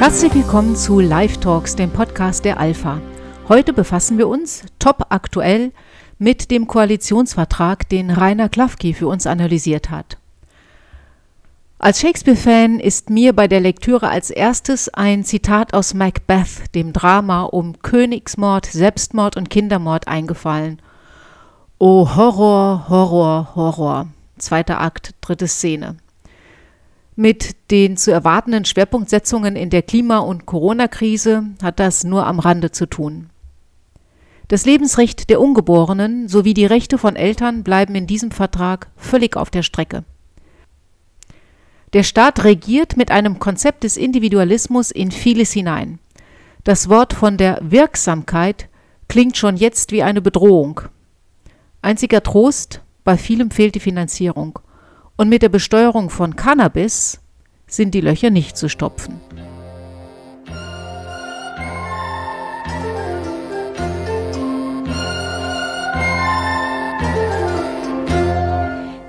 Herzlich willkommen zu Live Talks, dem Podcast der Alpha. Heute befassen wir uns top aktuell mit dem Koalitionsvertrag, den Rainer Klafki für uns analysiert hat. Als Shakespeare-Fan ist mir bei der Lektüre als erstes ein Zitat aus Macbeth, dem Drama um Königsmord, Selbstmord und Kindermord, eingefallen. O Horror, Horror, Horror. Zweiter Akt, dritte Szene. Mit den zu erwartenden Schwerpunktsetzungen in der Klima- und Corona-Krise hat das nur am Rande zu tun. Das Lebensrecht der Ungeborenen sowie die Rechte von Eltern bleiben in diesem Vertrag völlig auf der Strecke. Der Staat regiert mit einem Konzept des Individualismus in vieles hinein. Das Wort von der Wirksamkeit klingt schon jetzt wie eine Bedrohung. Einziger Trost, bei vielem fehlt die Finanzierung. Und mit der Besteuerung von Cannabis sind die Löcher nicht zu stopfen.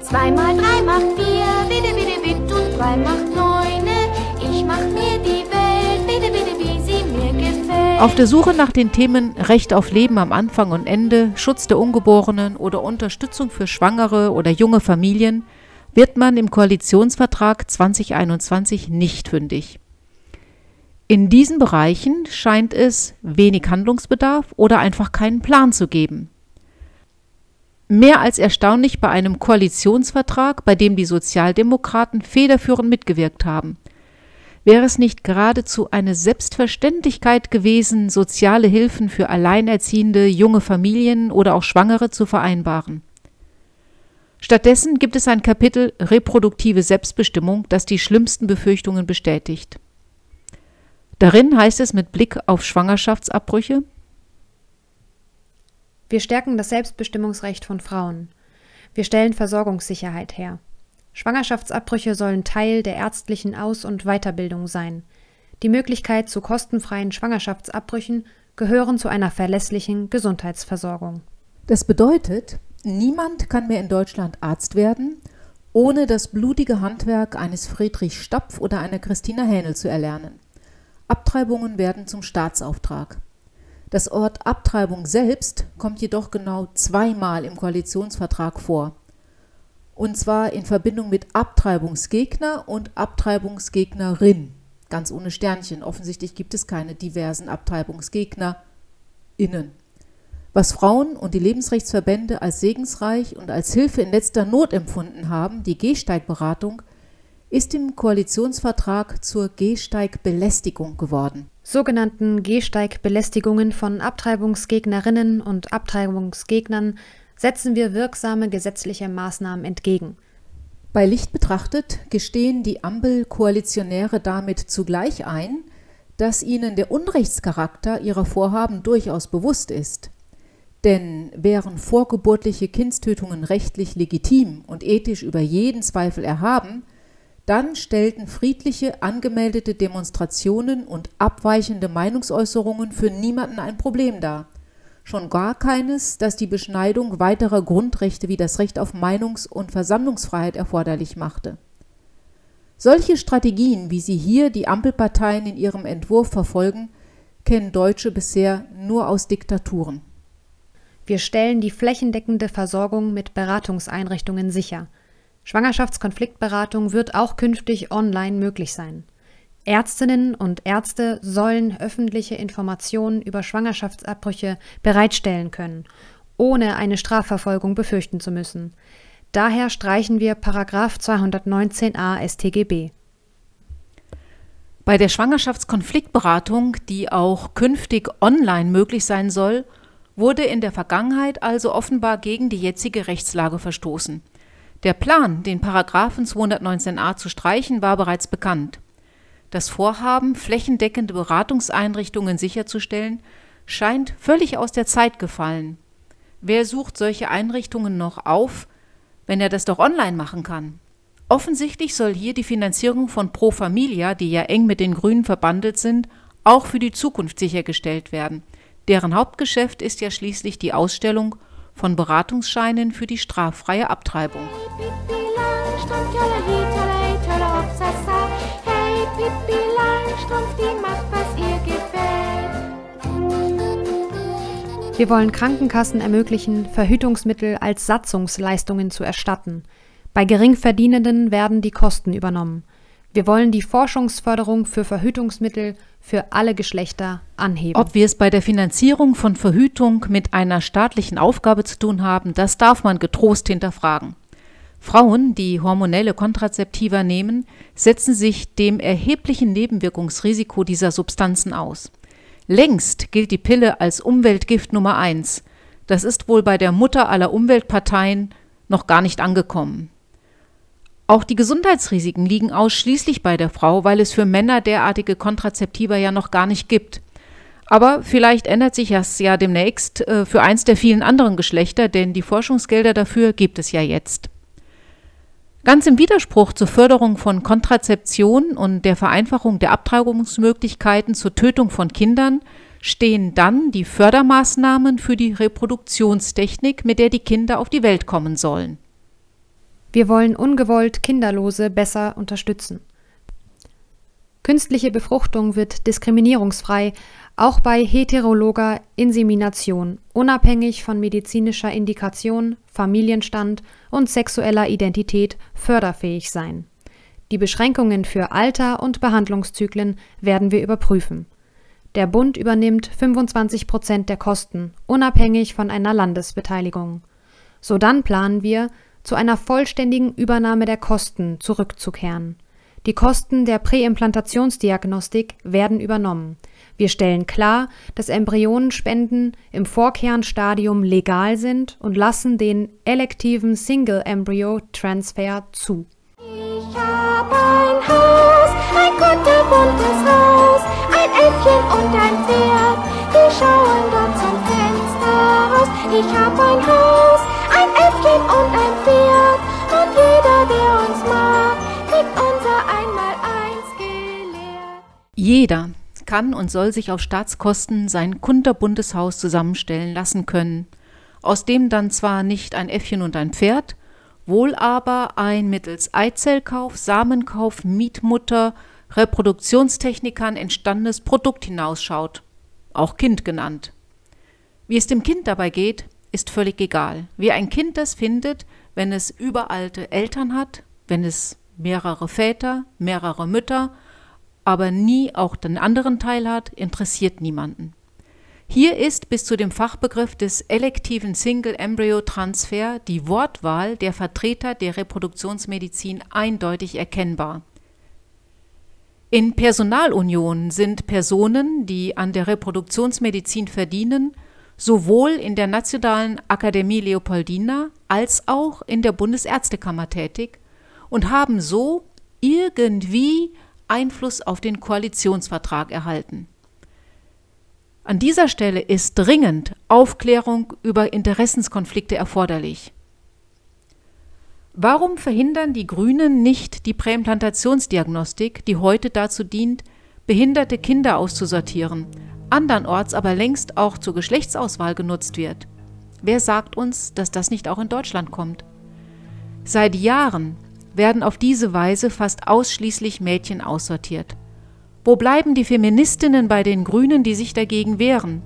Zweimal drei macht vier, bitte, bitte, bitte, und zwei macht neune. Ich mach mir die Welt, bitte, bitte, wie sie mir gefällt. Auf der Suche nach den Themen Recht auf Leben am Anfang und Ende, Schutz der Ungeborenen oder Unterstützung für schwangere oder junge Familien wird man im Koalitionsvertrag 2021 nicht fündig. In diesen Bereichen scheint es wenig Handlungsbedarf oder einfach keinen Plan zu geben. Mehr als erstaunlich bei einem Koalitionsvertrag, bei dem die Sozialdemokraten federführend mitgewirkt haben. Wäre es nicht geradezu eine Selbstverständlichkeit gewesen, soziale Hilfen für alleinerziehende junge Familien oder auch Schwangere zu vereinbaren? Stattdessen gibt es ein Kapitel Reproduktive Selbstbestimmung, das die schlimmsten Befürchtungen bestätigt. Darin heißt es mit Blick auf Schwangerschaftsabbrüche, wir stärken das Selbstbestimmungsrecht von Frauen. Wir stellen Versorgungssicherheit her. Schwangerschaftsabbrüche sollen Teil der ärztlichen Aus- und Weiterbildung sein. Die Möglichkeit zu kostenfreien Schwangerschaftsabbrüchen gehören zu einer verlässlichen Gesundheitsversorgung. Das bedeutet, niemand kann mehr in Deutschland Arzt werden, ohne das blutige Handwerk eines Friedrich Stapf oder einer Christina Hähnel zu erlernen. Abtreibungen werden zum Staatsauftrag. Das Ort Abtreibung selbst kommt jedoch genau zweimal im Koalitionsvertrag vor. Und zwar in Verbindung mit Abtreibungsgegner und Abtreibungsgegnerin. Ganz ohne Sternchen. Offensichtlich gibt es keine diversen AbtreibungsgegnerInnen. Was Frauen und die Lebensrechtsverbände als segensreich und als Hilfe in letzter Not empfunden haben, die Gehsteigberatung, ist im Koalitionsvertrag zur Gehsteigbelästigung geworden sogenannten Gehsteigbelästigungen von Abtreibungsgegnerinnen und Abtreibungsgegnern setzen wir wirksame gesetzliche Maßnahmen entgegen. Bei Licht betrachtet gestehen die Ampelkoalitionäre damit zugleich ein, dass ihnen der Unrechtscharakter ihrer Vorhaben durchaus bewusst ist. Denn wären vorgeburtliche Kindstötungen rechtlich legitim und ethisch über jeden Zweifel erhaben, dann stellten friedliche angemeldete Demonstrationen und abweichende Meinungsäußerungen für niemanden ein Problem dar. Schon gar keines, das die Beschneidung weiterer Grundrechte wie das Recht auf Meinungs- und Versammlungsfreiheit erforderlich machte. Solche Strategien, wie sie hier die Ampelparteien in ihrem Entwurf verfolgen, kennen Deutsche bisher nur aus Diktaturen. Wir stellen die flächendeckende Versorgung mit Beratungseinrichtungen sicher – Schwangerschaftskonfliktberatung wird auch künftig online möglich sein. Ärztinnen und Ärzte sollen öffentliche Informationen über Schwangerschaftsabbrüche bereitstellen können, ohne eine Strafverfolgung befürchten zu müssen. Daher streichen wir Paragraf 219a StGB. Bei der Schwangerschaftskonfliktberatung, die auch künftig online möglich sein soll, wurde in der Vergangenheit also offenbar gegen die jetzige Rechtslage verstoßen. Der Plan, den Paragraphen 219a zu streichen, war bereits bekannt. Das Vorhaben, flächendeckende Beratungseinrichtungen sicherzustellen, scheint völlig aus der Zeit gefallen. Wer sucht solche Einrichtungen noch auf, wenn er das doch online machen kann? Offensichtlich soll hier die Finanzierung von Pro Familia, die ja eng mit den Grünen verbandelt sind, auch für die Zukunft sichergestellt werden. Deren Hauptgeschäft ist ja schließlich die Ausstellung von Beratungsscheinen für die straffreie Abtreibung. Wir wollen Krankenkassen ermöglichen, Verhütungsmittel als Satzungsleistungen zu erstatten. Bei Geringverdienenden werden die Kosten übernommen. Wir wollen die Forschungsförderung für Verhütungsmittel für alle Geschlechter anheben. Ob wir es bei der Finanzierung von Verhütung mit einer staatlichen Aufgabe zu tun haben, das darf man getrost hinterfragen. Frauen, die hormonelle Kontrazeptiva nehmen, setzen sich dem erheblichen Nebenwirkungsrisiko dieser Substanzen aus. Längst gilt die Pille als Umweltgift Nummer eins. Das ist wohl bei der Mutter aller Umweltparteien noch gar nicht angekommen. Auch die Gesundheitsrisiken liegen ausschließlich bei der Frau, weil es für Männer derartige Kontrazeptiva ja noch gar nicht gibt. Aber vielleicht ändert sich das ja demnächst äh, für eins der vielen anderen Geschlechter, denn die Forschungsgelder dafür gibt es ja jetzt. Ganz im Widerspruch zur Förderung von Kontrazeption und der Vereinfachung der Abtreibungsmöglichkeiten zur Tötung von Kindern stehen dann die Fördermaßnahmen für die Reproduktionstechnik, mit der die Kinder auf die Welt kommen sollen. Wir wollen ungewollt Kinderlose besser unterstützen. Künstliche Befruchtung wird diskriminierungsfrei, auch bei heterologer Insemination, unabhängig von medizinischer Indikation, Familienstand und sexueller Identität förderfähig sein. Die Beschränkungen für Alter und Behandlungszyklen werden wir überprüfen. Der Bund übernimmt 25 Prozent der Kosten, unabhängig von einer Landesbeteiligung. Sodann planen wir, zu einer vollständigen Übernahme der Kosten zurückzukehren. Die Kosten der Präimplantationsdiagnostik werden übernommen. Wir stellen klar, dass Embryonenspenden im Vorkernstadium legal sind und lassen den elektiven Single Embryo Transfer zu. Ich hab ein Haus, ein kunterbuntes Haus, ein Äffchen und ein Pferd, die schauen dort zum Fenster raus. Ich hab ein Haus, ein Äffchen und ein Pferd, und jeder, der uns mag, kriegt unser Einmaleins gelehrt. Jeder kann und soll sich auf Staatskosten sein kunterbuntes Haus zusammenstellen lassen können, aus dem dann zwar nicht ein Äffchen und ein Pferd, wohl aber ein mittels Eizellkauf, Samenkauf, Mietmutter, Reproduktionstechnikern entstandenes Produkt hinausschaut, auch Kind genannt. Wie es dem Kind dabei geht, ist völlig egal. Wie ein Kind das findet, wenn es überalte Eltern hat, wenn es mehrere Väter, mehrere Mütter, aber nie auch den anderen Teil hat, interessiert niemanden. Hier ist bis zu dem Fachbegriff des elektiven Single Embryo Transfer die Wortwahl der Vertreter der Reproduktionsmedizin eindeutig erkennbar. In Personalunionen sind Personen, die an der Reproduktionsmedizin verdienen, sowohl in der Nationalen Akademie Leopoldina als auch in der Bundesärztekammer tätig und haben so irgendwie Einfluss auf den Koalitionsvertrag erhalten. An dieser Stelle ist dringend Aufklärung über Interessenskonflikte erforderlich. Warum verhindern die Grünen nicht die Präimplantationsdiagnostik, die heute dazu dient, behinderte Kinder auszusortieren, andernorts aber längst auch zur Geschlechtsauswahl genutzt wird. Wer sagt uns, dass das nicht auch in Deutschland kommt? Seit Jahren werden auf diese Weise fast ausschließlich Mädchen aussortiert. Wo bleiben die Feministinnen bei den Grünen, die sich dagegen wehren?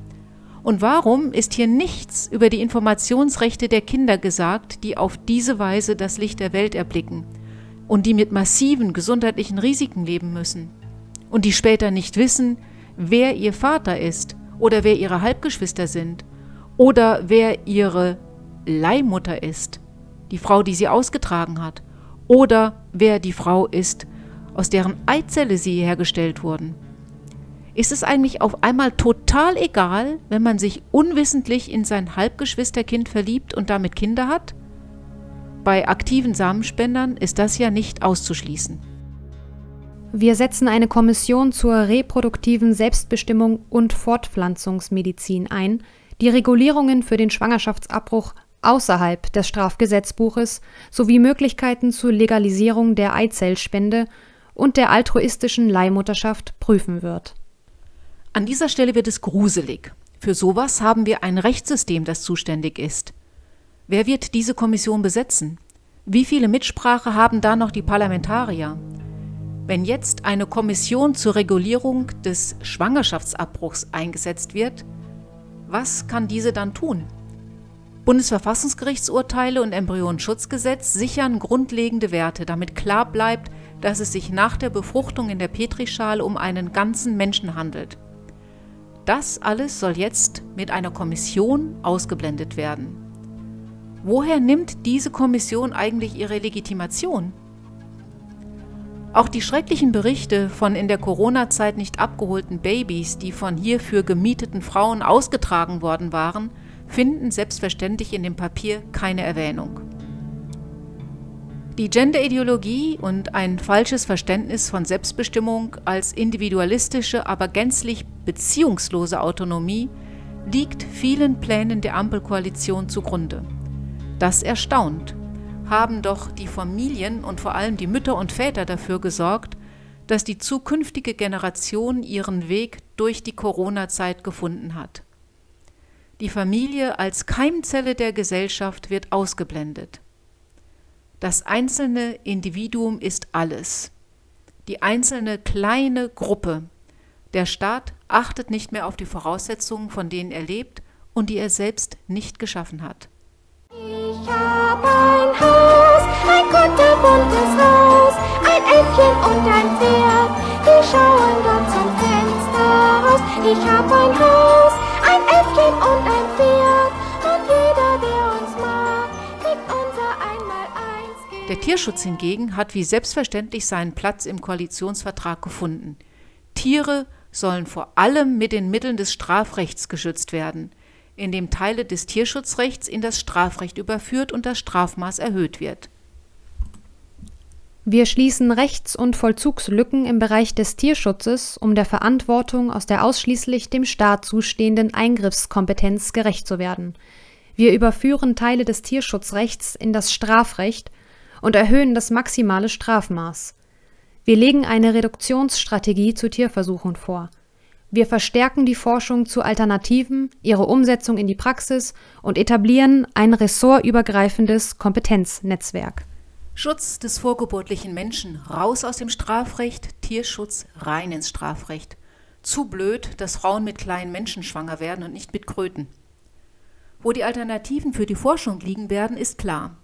Und warum ist hier nichts über die Informationsrechte der Kinder gesagt, die auf diese Weise das Licht der Welt erblicken und die mit massiven gesundheitlichen Risiken leben müssen und die später nicht wissen, wer ihr Vater ist oder wer ihre Halbgeschwister sind oder wer ihre Leihmutter ist, die Frau, die sie ausgetragen hat, oder wer die Frau ist, aus deren Eizelle sie hergestellt wurden. Ist es eigentlich auf einmal total egal, wenn man sich unwissentlich in sein Halbgeschwisterkind verliebt und damit Kinder hat? Bei aktiven Samenspendern ist das ja nicht auszuschließen. Wir setzen eine Kommission zur reproduktiven Selbstbestimmung und Fortpflanzungsmedizin ein, die Regulierungen für den Schwangerschaftsabbruch außerhalb des Strafgesetzbuches sowie Möglichkeiten zur Legalisierung der Eizellspende und der altruistischen Leihmutterschaft prüfen wird. An dieser Stelle wird es gruselig. Für sowas haben wir ein Rechtssystem, das zuständig ist. Wer wird diese Kommission besetzen? Wie viele Mitsprache haben da noch die Parlamentarier? Wenn jetzt eine Kommission zur Regulierung des Schwangerschaftsabbruchs eingesetzt wird, was kann diese dann tun? Bundesverfassungsgerichtsurteile und Embryonenschutzgesetz sichern grundlegende Werte, damit klar bleibt, dass es sich nach der Befruchtung in der Petrischale um einen ganzen Menschen handelt. Das alles soll jetzt mit einer Kommission ausgeblendet werden. Woher nimmt diese Kommission eigentlich ihre Legitimation? Auch die schrecklichen Berichte von in der Corona-Zeit nicht abgeholten Babys, die von hierfür gemieteten Frauen ausgetragen worden waren, finden selbstverständlich in dem Papier keine Erwähnung. Die Genderideologie und ein falsches Verständnis von Selbstbestimmung als individualistische, aber gänzlich beziehungslose Autonomie liegt vielen Plänen der Ampelkoalition zugrunde. Das erstaunt. Haben doch die Familien und vor allem die Mütter und Väter dafür gesorgt, dass die zukünftige Generation ihren Weg durch die Corona-Zeit gefunden hat. Die Familie als Keimzelle der Gesellschaft wird ausgeblendet. Das einzelne Individuum ist alles. Die einzelne kleine Gruppe. Der Staat achtet nicht mehr auf die Voraussetzungen, von denen er lebt und die er selbst nicht geschaffen hat. Ich hab ein Haus, ein kunterbuntes Haus, ein Äffchen und ein Pferd, die schauen dort zum Fenster raus. Ich hab ein Haus, ein Äffchen und ein Pferd, und jeder, der uns mag, kriegt unser Einmaleins. Der Tierschutz hingegen hat wie selbstverständlich seinen Platz im Koalitionsvertrag gefunden. Tiere sollen vor allem mit den Mitteln des Strafrechts geschützt werden, indem Teile des Tierschutzrechts in das Strafrecht überführt und das Strafmaß erhöht wird. Wir schließen Rechts- und Vollzugslücken im Bereich des Tierschutzes, um der Verantwortung aus der ausschließlich dem Staat zustehenden Eingriffskompetenz gerecht zu werden. Wir überführen Teile des Tierschutzrechts in das Strafrecht und erhöhen das maximale Strafmaß. Wir legen eine Reduktionsstrategie zu Tierversuchen vor. Wir verstärken die Forschung zu Alternativen, ihre Umsetzung in die Praxis und etablieren ein ressortübergreifendes Kompetenznetzwerk. Schutz des vorgeburtlichen Menschen raus aus dem Strafrecht, Tierschutz rein ins Strafrecht. Zu blöd, dass Frauen mit kleinen Menschen schwanger werden und nicht mit Kröten. Wo die Alternativen für die Forschung liegen werden, ist klar.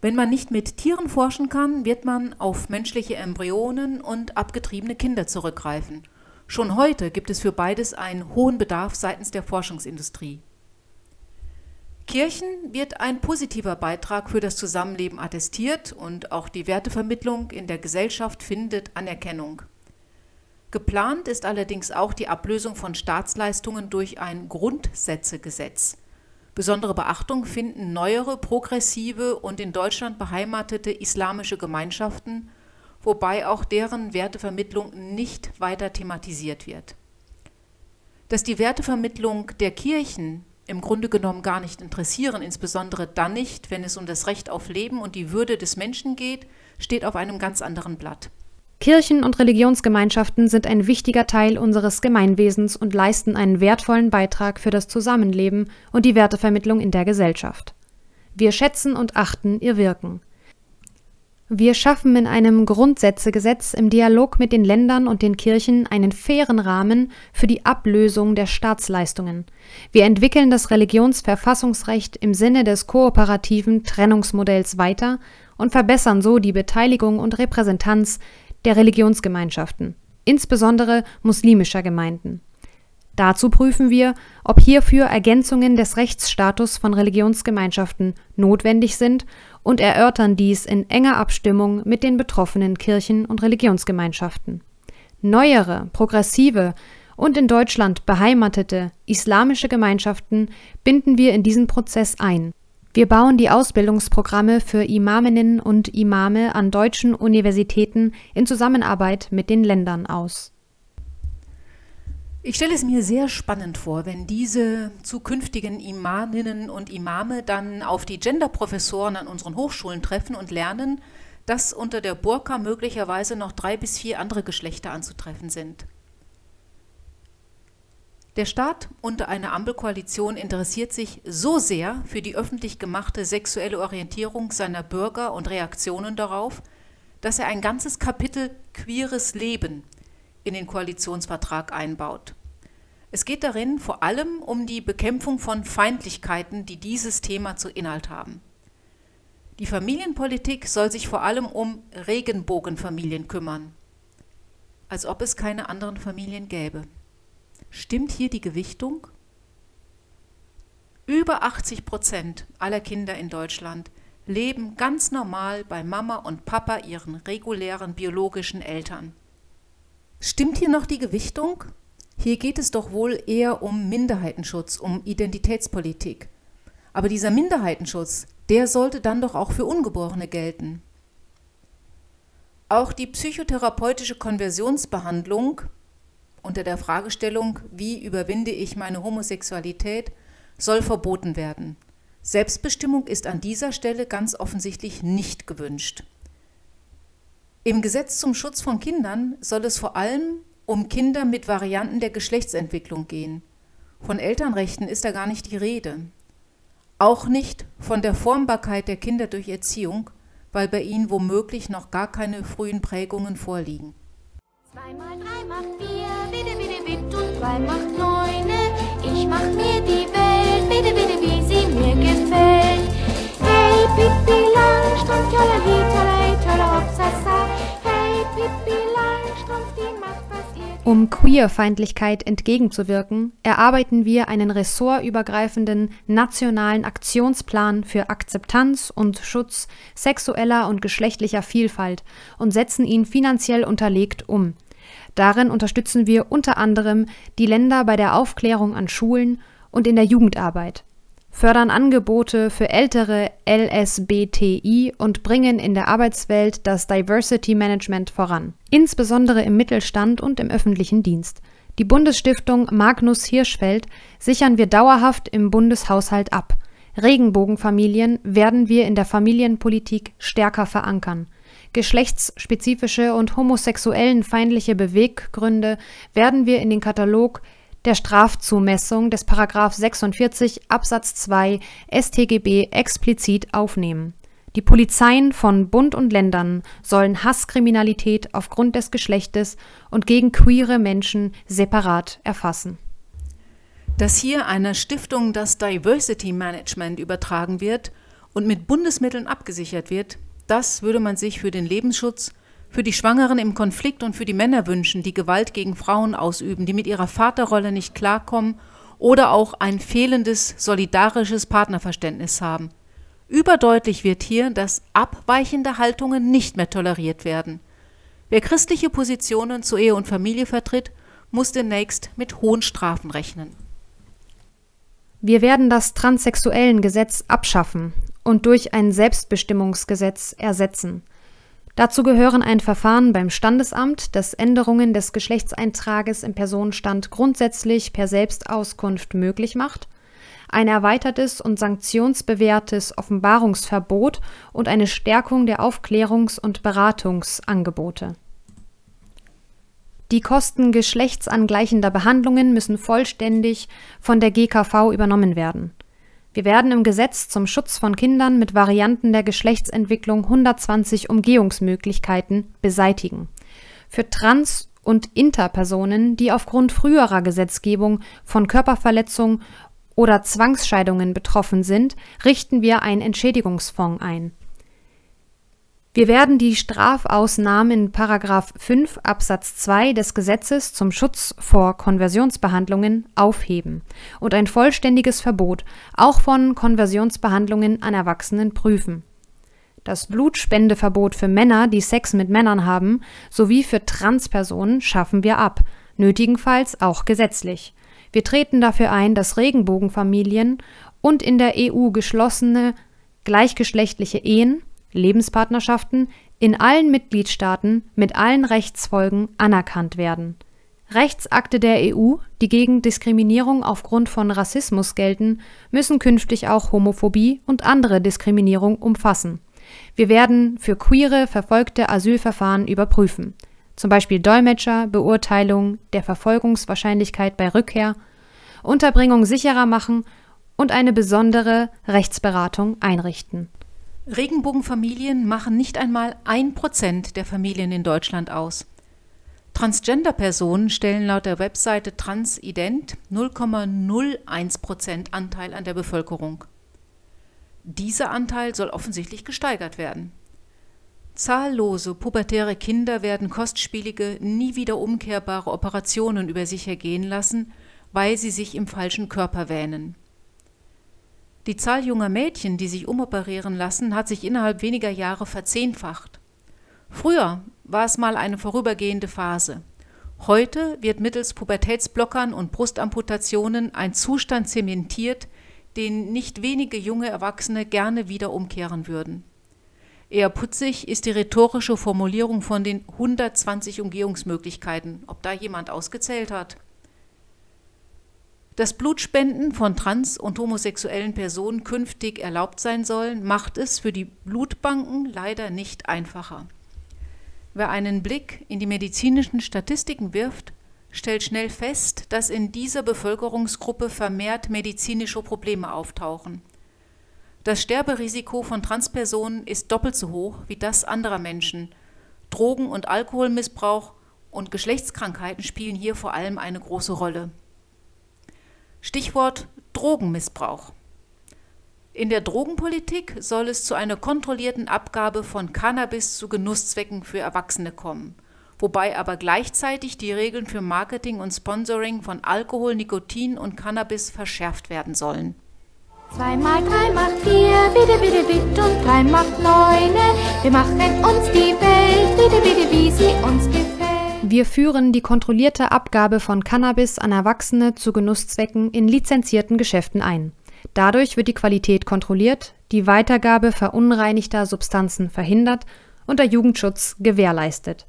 Wenn man nicht mit Tieren forschen kann, wird man auf menschliche Embryonen und abgetriebene Kinder zurückgreifen. Schon heute gibt es für beides einen hohen Bedarf seitens der Forschungsindustrie. Kirchen wird ein positiver Beitrag für das Zusammenleben attestiert und auch die Wertevermittlung in der Gesellschaft findet Anerkennung. Geplant ist allerdings auch die Ablösung von Staatsleistungen durch ein Grundsätzegesetz. Besondere Beachtung finden neuere, progressive und in Deutschland beheimatete islamische Gemeinschaften, wobei auch deren Wertevermittlung nicht weiter thematisiert wird. Dass die Wertevermittlung der Kirchen im Grunde genommen gar nicht interessieren, insbesondere dann nicht, wenn es um das Recht auf Leben und die Würde des Menschen geht, steht auf einem ganz anderen Blatt. Kirchen und Religionsgemeinschaften sind ein wichtiger Teil unseres Gemeinwesens und leisten einen wertvollen Beitrag für das Zusammenleben und die Wertevermittlung in der Gesellschaft. Wir schätzen und achten ihr Wirken. Wir schaffen in einem Grundsätzegesetz im Dialog mit den Ländern und den Kirchen einen fairen Rahmen für die Ablösung der Staatsleistungen. Wir entwickeln das Religionsverfassungsrecht im Sinne des kooperativen Trennungsmodells weiter und verbessern so die Beteiligung und Repräsentanz der Religionsgemeinschaften, insbesondere muslimischer Gemeinden. Dazu prüfen wir, ob hierfür Ergänzungen des Rechtsstatus von Religionsgemeinschaften notwendig sind und erörtern dies in enger Abstimmung mit den betroffenen Kirchen und Religionsgemeinschaften. Neuere, progressive und in Deutschland beheimatete islamische Gemeinschaften binden wir in diesen Prozess ein. Wir bauen die Ausbildungsprogramme für Imaminnen und Imame an deutschen Universitäten in Zusammenarbeit mit den Ländern aus. Ich stelle es mir sehr spannend vor, wenn diese zukünftigen Imaminnen und Imame dann auf die Genderprofessoren an unseren Hochschulen treffen und lernen, dass unter der Burka möglicherweise noch drei bis vier andere Geschlechter anzutreffen sind. Der Staat unter einer Ampelkoalition interessiert sich so sehr für die öffentlich gemachte sexuelle Orientierung seiner Bürger und Reaktionen darauf, dass er ein ganzes Kapitel queeres Leben in den Koalitionsvertrag einbaut. Es geht darin vor allem um die Bekämpfung von Feindlichkeiten, die dieses Thema zu Inhalt haben. Die Familienpolitik soll sich vor allem um Regenbogenfamilien kümmern, als ob es keine anderen Familien gäbe. Stimmt hier die Gewichtung? Über 80 Prozent aller Kinder in Deutschland leben ganz normal bei Mama und Papa, ihren regulären biologischen Eltern. Stimmt hier noch die Gewichtung? Hier geht es doch wohl eher um Minderheitenschutz, um Identitätspolitik. Aber dieser Minderheitenschutz, der sollte dann doch auch für Ungeborene gelten. Auch die psychotherapeutische Konversionsbehandlung unter der Fragestellung, wie überwinde ich meine Homosexualität, soll verboten werden. Selbstbestimmung ist an dieser Stelle ganz offensichtlich nicht gewünscht. Im Gesetz zum Schutz von Kindern soll es vor allem um Kinder mit Varianten der Geschlechtsentwicklung gehen. Von Elternrechten ist da gar nicht die Rede. Auch nicht von der Formbarkeit der Kinder durch Erziehung, weil bei ihnen womöglich noch gar keine frühen Prägungen vorliegen. Zwei mal drei macht vier, bitte, bitte, bitte, und drei macht neune. Ich mach mir die Welt, bitte, bitte, wie sie mir gefällt. Hey, Pippi Langstrumpf, tolle, tolle, tolle, Hopsasa. Hey, Pippi Langstrumpf, die ihr Um Queerfeindlichkeit entgegenzuwirken, erarbeiten wir einen ressortübergreifenden nationalen Aktionsplan für Akzeptanz und Schutz sexueller und geschlechtlicher Vielfalt und setzen ihn finanziell unterlegt um. Darin unterstützen wir unter anderem die Länder bei der Aufklärung an Schulen und in der Jugendarbeit, fördern Angebote für ältere LSBTI und bringen in der Arbeitswelt das Diversity Management voran, insbesondere im Mittelstand und im öffentlichen Dienst. Die Bundesstiftung Magnus Hirschfeld sichern wir dauerhaft im Bundeshaushalt ab. Regenbogenfamilien werden wir in der Familienpolitik stärker verankern. Geschlechtsspezifische und homosexuellen feindliche Beweggründe werden wir in den Katalog der Strafzumessung des § 46 Absatz 2 StGB explizit aufnehmen. Die Polizeien von Bund und Ländern sollen Hasskriminalität aufgrund des Geschlechtes und gegen queere Menschen separat erfassen. Dass hier einer Stiftung das Diversity Management übertragen wird und mit Bundesmitteln abgesichert wird, das würde man sich für den Lebensschutz, für die Schwangeren im Konflikt und für die Männer wünschen, die Gewalt gegen Frauen ausüben, die mit ihrer Vaterrolle nicht klarkommen oder auch ein fehlendes solidarisches Partnerverständnis haben. Überdeutlich wird hier, dass abweichende Haltungen nicht mehr toleriert werden. Wer christliche Positionen zu Ehe und Familie vertritt, muss demnächst mit hohen Strafen rechnen. Wir werden das Transsexuellengesetz abschaffen und durch ein Selbstbestimmungsgesetz ersetzen. Dazu gehören ein Verfahren beim Standesamt, das Änderungen des Geschlechtseintrages im Personenstand grundsätzlich per Selbstauskunft möglich macht, ein erweitertes und sanktionsbewährtes Offenbarungsverbot und eine Stärkung der Aufklärungs- und Beratungsangebote. Die Kosten geschlechtsangleichender Behandlungen müssen vollständig von der GKV übernommen werden. Wir werden im Gesetz zum Schutz von Kindern mit Varianten der Geschlechtsentwicklung 120 Umgehungsmöglichkeiten beseitigen. Für Trans- und Interpersonen, die aufgrund früherer Gesetzgebung von Körperverletzung oder Zwangsscheidungen betroffen sind, richten wir einen Entschädigungsfonds ein. Wir werden die Strafausnahmen in § 5 Absatz 2 des Gesetzes zum Schutz vor Konversionsbehandlungen aufheben und ein vollständiges Verbot auch von Konversionsbehandlungen an Erwachsenen prüfen. Das Blutspendeverbot für Männer, die Sex mit Männern haben, sowie für Transpersonen schaffen wir ab, nötigenfalls auch gesetzlich. Wir treten dafür ein, dass Regenbogenfamilien und in der EU geschlossene gleichgeschlechtliche Ehen Lebenspartnerschaften in allen Mitgliedstaaten mit allen Rechtsfolgen anerkannt werden. Rechtsakte der EU, die gegen Diskriminierung aufgrund von Rassismus gelten, müssen künftig auch Homophobie und andere Diskriminierung umfassen. Wir werden für queere verfolgte Asylverfahren überprüfen, zum Beispiel Dolmetscher, Beurteilung der Verfolgungswahrscheinlichkeit bei Rückkehr, Unterbringung sicherer machen und eine besondere Rechtsberatung einrichten. Regenbogenfamilien machen nicht einmal ein Prozent der Familien in Deutschland aus. Transgender-Personen stellen laut der Webseite Transident 0,01 Prozent Anteil an der Bevölkerung. Dieser Anteil soll offensichtlich gesteigert werden. Zahllose pubertäre Kinder werden kostspielige, nie wieder umkehrbare Operationen über sich ergehen lassen, weil sie sich im falschen Körper wähnen. Die Zahl junger Mädchen, die sich umoperieren lassen, hat sich innerhalb weniger Jahre verzehnfacht. Früher war es mal eine vorübergehende Phase. Heute wird mittels Pubertätsblockern und Brustamputationen ein Zustand zementiert, den nicht wenige junge Erwachsene gerne wieder umkehren würden. Eher putzig ist die rhetorische Formulierung von den 120 Umgehungsmöglichkeiten, ob da jemand ausgezählt hat. Dass Blutspenden von trans- und homosexuellen Personen künftig erlaubt sein sollen, macht es für die Blutbanken leider nicht einfacher. Wer einen Blick in die medizinischen Statistiken wirft, stellt schnell fest, dass in dieser Bevölkerungsgruppe vermehrt medizinische Probleme auftauchen. Das Sterberisiko von Transpersonen ist doppelt so hoch wie das anderer Menschen. Drogen- und Alkoholmissbrauch und Geschlechtskrankheiten spielen hier vor allem eine große Rolle. Stichwort Drogenmissbrauch. In der Drogenpolitik soll es zu einer kontrollierten Abgabe von Cannabis zu Genusszwecken für Erwachsene kommen, wobei aber gleichzeitig die Regeln für Marketing und Sponsoring von Alkohol, Nikotin und Cannabis verschärft werden sollen. Zwei mal drei macht vier, bitte, bitte, bitte und drei macht neune. Wir machen uns die Welt, bitte, bitte, wie sie uns gefällt. Wir führen die kontrollierte Abgabe von Cannabis an Erwachsene zu Genusszwecken in lizenzierten Geschäften ein. Dadurch wird die Qualität kontrolliert, die Weitergabe verunreinigter Substanzen verhindert und der Jugendschutz gewährleistet.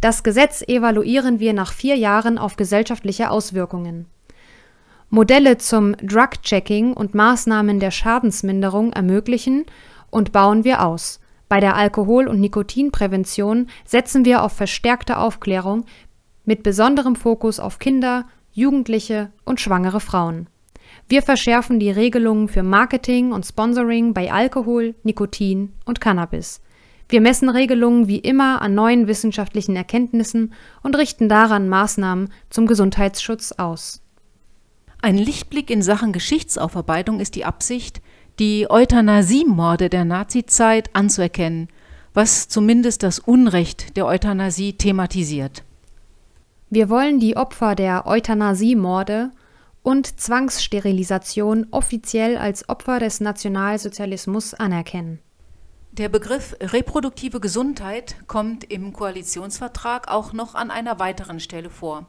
Das Gesetz evaluieren wir nach vier Jahren auf gesellschaftliche Auswirkungen. Modelle zum Drug-Checking und Maßnahmen der Schadensminderung ermöglichen und bauen wir aus. Bei der Alkohol- und Nikotinprävention setzen wir auf verstärkte Aufklärung mit besonderem Fokus auf Kinder, Jugendliche und schwangere Frauen. Wir verschärfen die Regelungen für Marketing und Sponsoring bei Alkohol, Nikotin und Cannabis. Wir messen Regelungen wie immer an neuen wissenschaftlichen Erkenntnissen und richten daran Maßnahmen zum Gesundheitsschutz aus. Ein Lichtblick in Sachen Geschichtsaufarbeitung ist die Absicht, die Euthanasiemorde der Nazizeit anzuerkennen, was zumindest das Unrecht der Euthanasie thematisiert. Wir wollen die Opfer der Euthanasiemorde und Zwangssterilisation offiziell als Opfer des Nationalsozialismus anerkennen. Der Begriff reproduktive Gesundheit kommt im Koalitionsvertrag auch noch an einer weiteren Stelle vor.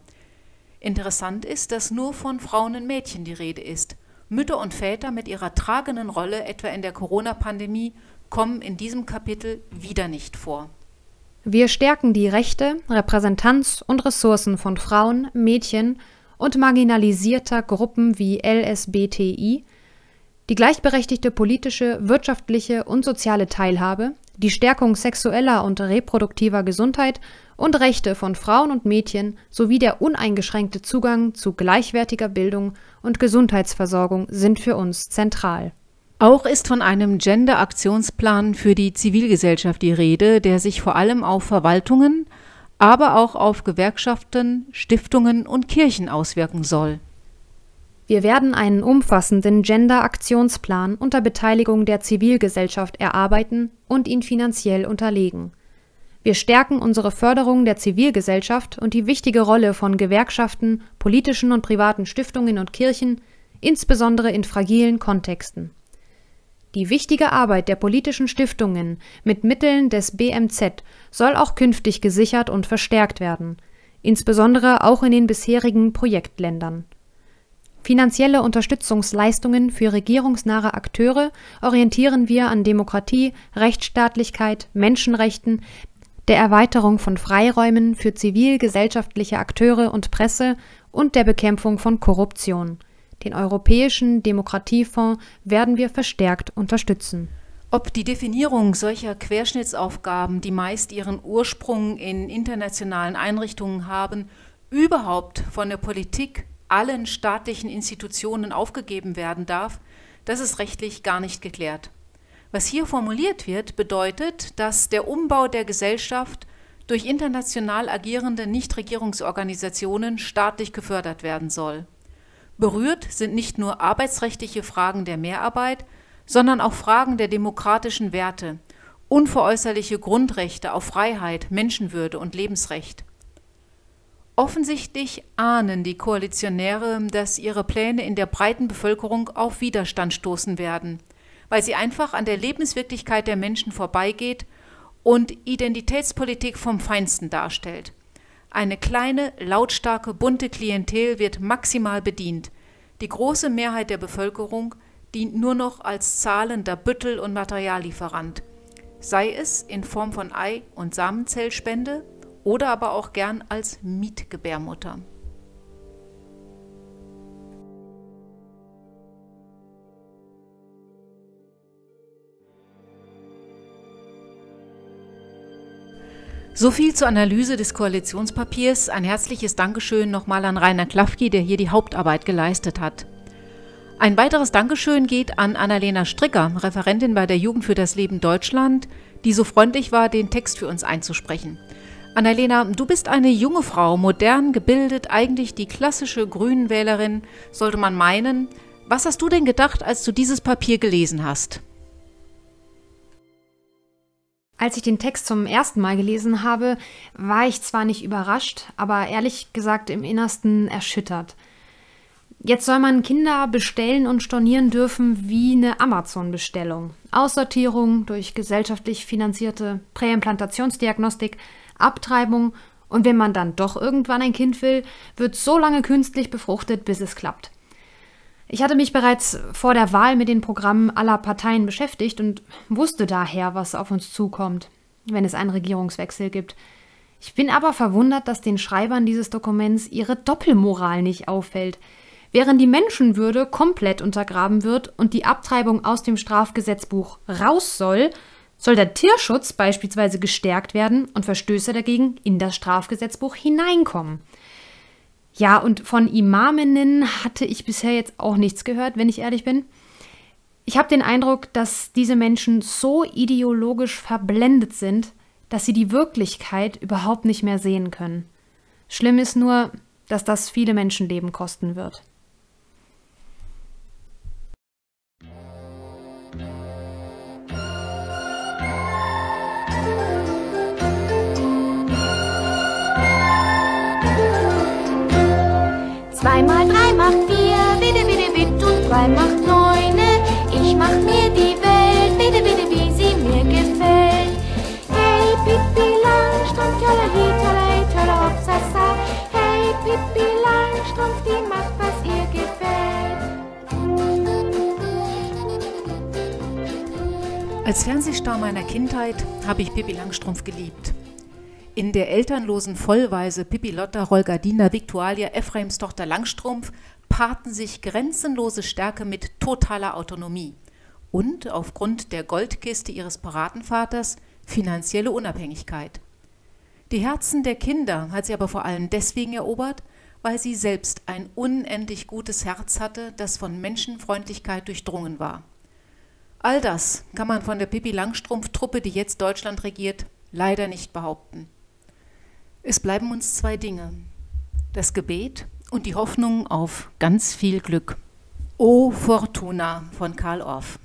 Interessant ist, dass nur von Frauen und Mädchen die Rede ist. Mütter und Väter mit ihrer tragenden Rolle etwa in der Corona-Pandemie kommen in diesem Kapitel wieder nicht vor. Wir stärken die Rechte, Repräsentanz und Ressourcen von Frauen, Mädchen und marginalisierter Gruppen wie LSBTI, die gleichberechtigte politische, wirtschaftliche und soziale Teilhabe, die Stärkung sexueller und reproduktiver Gesundheit und Rechte von Frauen und Mädchen sowie der uneingeschränkte Zugang zu gleichwertiger Bildung und Gesundheitsversorgung sind für uns zentral. Auch ist von einem Gender-Aktionsplan für die Zivilgesellschaft die Rede, der sich vor allem auf Verwaltungen, aber auch auf Gewerkschaften, Stiftungen und Kirchen auswirken soll. Wir werden einen umfassenden Gender-Aktionsplan unter Beteiligung der Zivilgesellschaft erarbeiten und ihn finanziell unterlegen. Wir stärken unsere Förderung der Zivilgesellschaft und die wichtige Rolle von Gewerkschaften, politischen und privaten Stiftungen und Kirchen, insbesondere in fragilen Kontexten. Die wichtige Arbeit der politischen Stiftungen mit Mitteln des BMZ soll auch künftig gesichert und verstärkt werden, insbesondere auch in den bisherigen Projektländern. Finanzielle Unterstützungsleistungen für regierungsnahe Akteure orientieren wir an Demokratie, Rechtsstaatlichkeit, Menschenrechten, der Erweiterung von Freiräumen für zivilgesellschaftliche Akteure und Presse und der Bekämpfung von Korruption. Den Europäischen Demokratiefonds werden wir verstärkt unterstützen. Ob die Definierung solcher Querschnittsaufgaben, die meist ihren Ursprung in internationalen Einrichtungen haben, überhaupt von der Politik allen staatlichen Institutionen aufgegeben werden darf, das ist rechtlich gar nicht geklärt. Was hier formuliert wird, bedeutet, dass der Umbau der Gesellschaft durch international agierende Nichtregierungsorganisationen staatlich gefördert werden soll. Berührt sind nicht nur arbeitsrechtliche Fragen der Mehrarbeit, sondern auch Fragen der demokratischen Werte, unveräußerliche Grundrechte auf Freiheit, Menschenwürde und Lebensrecht. Offensichtlich ahnen die Koalitionäre, dass ihre Pläne in der breiten Bevölkerung auf Widerstand stoßen werden, weil sie einfach an der Lebenswirklichkeit der Menschen vorbeigeht und Identitätspolitik vom Feinsten darstellt. Eine kleine, lautstarke, bunte Klientel wird maximal bedient. Die große Mehrheit der Bevölkerung dient nur noch als zahlender Büttel- und Materiallieferant, sei es in Form von Ei- und Samenzellspende oder aber auch gern als Mietgebärmutter. So viel zur Analyse des Koalitionspapiers. Ein herzliches Dankeschön nochmal an Rainer Klafki, der hier die Hauptarbeit geleistet hat. Ein weiteres Dankeschön geht an Annalena Stricker, Referentin bei der Jugend für das Leben Deutschland, die so freundlich war, den Text für uns einzusprechen. Annalena, du bist eine junge Frau, modern gebildet, eigentlich die klassische Grünenwählerin, sollte man meinen. Was hast du denn gedacht, als du dieses Papier gelesen hast? Als ich den Text zum ersten Mal gelesen habe, war ich zwar nicht überrascht, aber ehrlich gesagt im Innersten erschüttert. Jetzt soll man Kinder bestellen und stornieren dürfen wie eine Amazon-Bestellung. Aussortierung durch gesellschaftlich finanzierte Präimplantationsdiagnostik, Abtreibung und wenn man dann doch irgendwann ein Kind will, wird so lange künstlich befruchtet, bis es klappt. Ich hatte mich bereits vor der Wahl mit den Programmen aller Parteien beschäftigt und wusste daher, was auf uns zukommt, wenn es einen Regierungswechsel gibt. Ich bin aber verwundert, dass den Schreibern dieses Dokuments ihre Doppelmoral nicht auffällt. Während die Menschenwürde komplett untergraben wird und die Abtreibung aus dem Strafgesetzbuch raus soll, soll der Tierschutz beispielsweise gestärkt werden und Verstöße dagegen in das Strafgesetzbuch hineinkommen. Ja, und von Imaminnen hatte ich bisher jetzt auch nichts gehört, wenn ich ehrlich bin. Ich habe den Eindruck, dass diese Menschen so ideologisch verblendet sind, dass sie die Wirklichkeit überhaupt nicht mehr sehen können. Schlimm ist nur, dass das viele Menschenleben kosten wird. Drei macht neune. Ich mach mir die Welt, bitte, bitte, wie sie mir gefällt. Hey, Pippi Langstrumpf, tjolleri, tjolleri, tjolle, hoppsasa. Hey, Pippi Langstrumpf, die macht, was ihr gefällt. Als Fernsehstar meiner Kindheit habe ich Pippi Langstrumpf geliebt. In der elternlosen Vollweise Pippi Lotta, Rolgardina, Victualia, Ephraims Tochter Langstrumpf paarten sich grenzenlose Stärke mit totaler Autonomie und aufgrund der Goldkiste ihres Piratenvaters finanzielle Unabhängigkeit. Die Herzen der Kinder hat sie aber vor allem deswegen erobert, weil sie selbst ein unendlich gutes Herz hatte, das von Menschenfreundlichkeit durchdrungen war. All das kann man von der Pippi Langstrumpf-Truppe, die jetzt Deutschland regiert, leider nicht behaupten. Es bleiben uns zwei Dinge. Das Gebet und die Hoffnung auf ganz viel Glück. O Fortuna von Karl Orff.